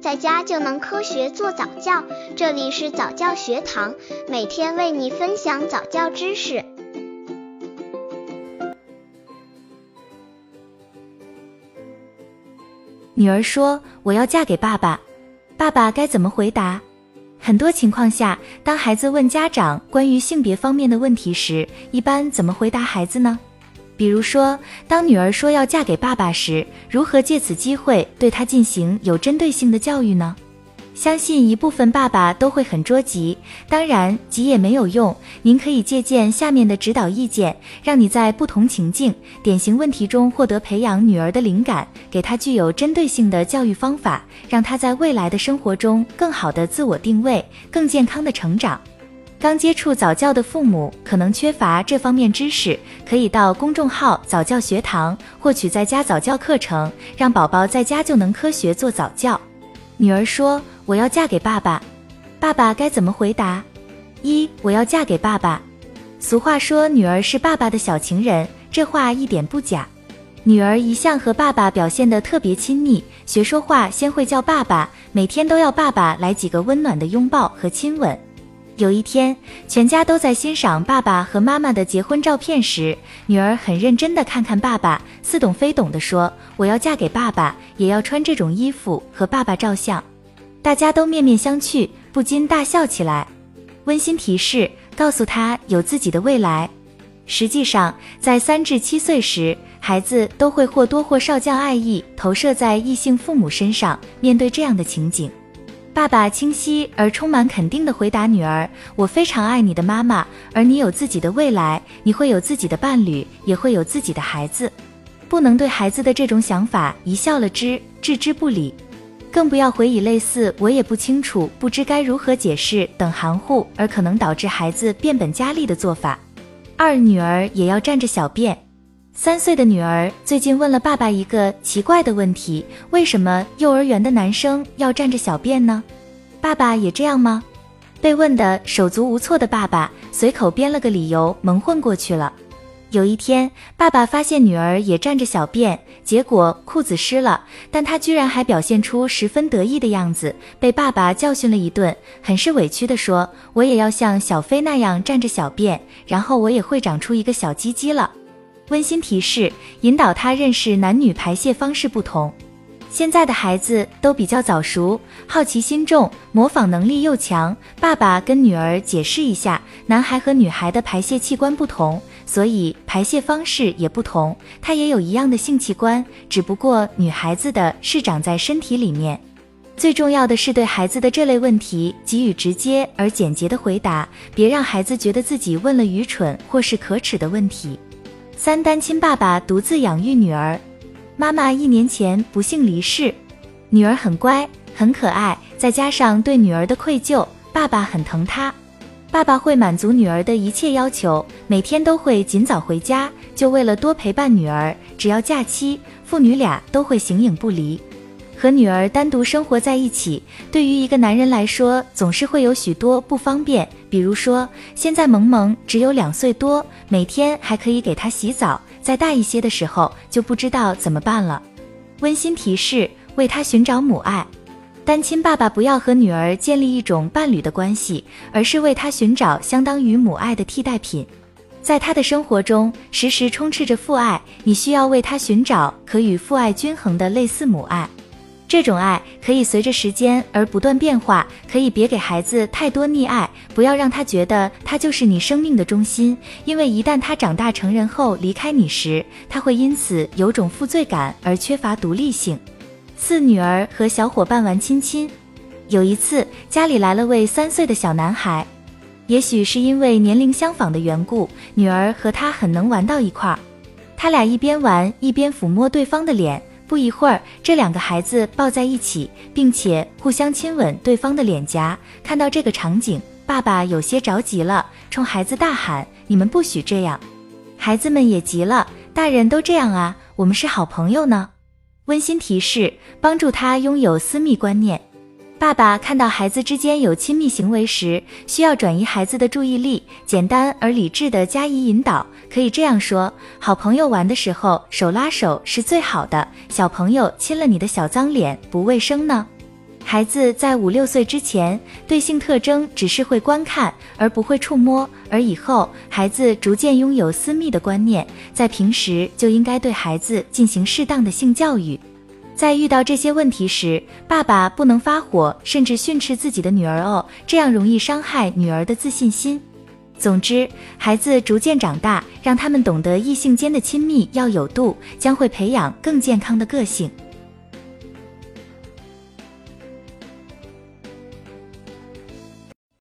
在家就能科学做早教。这里是早教学堂，每天为你分享早教知识。女儿说：“我要嫁给爸爸。”爸爸该怎么回答？很多情况下，当孩子问家长关于性别方面的问题时，一般怎么回答孩子呢？比如说，当女儿说要嫁给爸爸时，如何借此机会对她进行有针对性的教育呢？相信一部分爸爸都会很着急，当然急也没有用。您可以借鉴下面的指导意见，让你在不同情境、典型问题中获得培养女儿的灵感，给她具有针对性的教育方法，让她在未来的生活中更好的自我定位，更健康的成长。刚接触早教的父母可能缺乏这方面知识，可以到公众号早教学堂获取在家早教课程，让宝宝在家就能科学做早教。女儿说。我要嫁给爸爸，爸爸该怎么回答？一，我要嫁给爸爸。俗话说，女儿是爸爸的小情人，这话一点不假。女儿一向和爸爸表现得特别亲密，学说话先会叫爸爸，每天都要爸爸来几个温暖的拥抱和亲吻。有一天，全家都在欣赏爸爸和妈妈的结婚照片时，女儿很认真地看看爸爸，似懂非懂地说：“我要嫁给爸爸，也要穿这种衣服和爸爸照相。”大家都面面相觑，不禁大笑起来。温馨提示：告诉他有自己的未来。实际上，在三至七岁时，孩子都会或多或少将爱意投射在异性父母身上。面对这样的情景，爸爸清晰而充满肯定地回答女儿：“我非常爱你的妈妈，而你有自己的未来，你会有自己的伴侣，也会有自己的孩子。不能对孩子的这种想法一笑了之，置之不理。”更不要回以类似“我也不清楚，不知该如何解释”等含糊而可能导致孩子变本加厉的做法。二女儿也要站着小便。三岁的女儿最近问了爸爸一个奇怪的问题：为什么幼儿园的男生要站着小便呢？爸爸也这样吗？被问的手足无措的爸爸随口编了个理由，蒙混过去了。有一天，爸爸发现女儿也站着小便，结果裤子湿了，但他居然还表现出十分得意的样子，被爸爸教训了一顿，很是委屈地说：“我也要像小飞那样站着小便，然后我也会长出一个小鸡鸡了。”温馨提示：引导他认识男女排泄方式不同。现在的孩子都比较早熟，好奇心重，模仿能力又强。爸爸跟女儿解释一下，男孩和女孩的排泄器官不同，所以排泄方式也不同。他也有一样的性器官，只不过女孩子的是长在身体里面。最重要的是对孩子的这类问题给予直接而简洁的回答，别让孩子觉得自己问了愚蠢或是可耻的问题。三单亲爸爸独自养育女儿。妈妈一年前不幸离世，女儿很乖很可爱，再加上对女儿的愧疚，爸爸很疼她。爸爸会满足女儿的一切要求，每天都会尽早回家，就为了多陪伴女儿。只要假期，父女俩都会形影不离。和女儿单独生活在一起，对于一个男人来说，总是会有许多不方便。比如说，现在萌萌只有两岁多，每天还可以给他洗澡；再大一些的时候，就不知道怎么办了。温馨提示：为他寻找母爱。单亲爸爸不要和女儿建立一种伴侣的关系，而是为他寻找相当于母爱的替代品。在他的生活中，时时充斥着父爱，你需要为他寻找可与父爱均衡的类似母爱。这种爱可以随着时间而不断变化，可以别给孩子太多溺爱，不要让他觉得他就是你生命的中心，因为一旦他长大成人后离开你时，他会因此有种负罪感而缺乏独立性。四女儿和小伙伴玩亲亲，有一次家里来了位三岁的小男孩，也许是因为年龄相仿的缘故，女儿和他很能玩到一块儿，他俩一边玩一边抚摸对方的脸。不一会儿，这两个孩子抱在一起，并且互相亲吻对方的脸颊。看到这个场景，爸爸有些着急了，冲孩子大喊：“你们不许这样！”孩子们也急了：“大人都这样啊，我们是好朋友呢。”温馨提示：帮助他拥有私密观念。爸爸看到孩子之间有亲密行为时，需要转移孩子的注意力，简单而理智的加以引导。可以这样说：好朋友玩的时候手拉手是最好的。小朋友亲了你的小脏脸，不卫生呢。孩子在五六岁之前，对性特征只是会观看，而不会触摸；而以后，孩子逐渐拥有私密的观念，在平时就应该对孩子进行适当的性教育。在遇到这些问题时，爸爸不能发火，甚至训斥自己的女儿哦，这样容易伤害女儿的自信心。总之，孩子逐渐长大，让他们懂得异性间的亲密要有度，将会培养更健康的个性。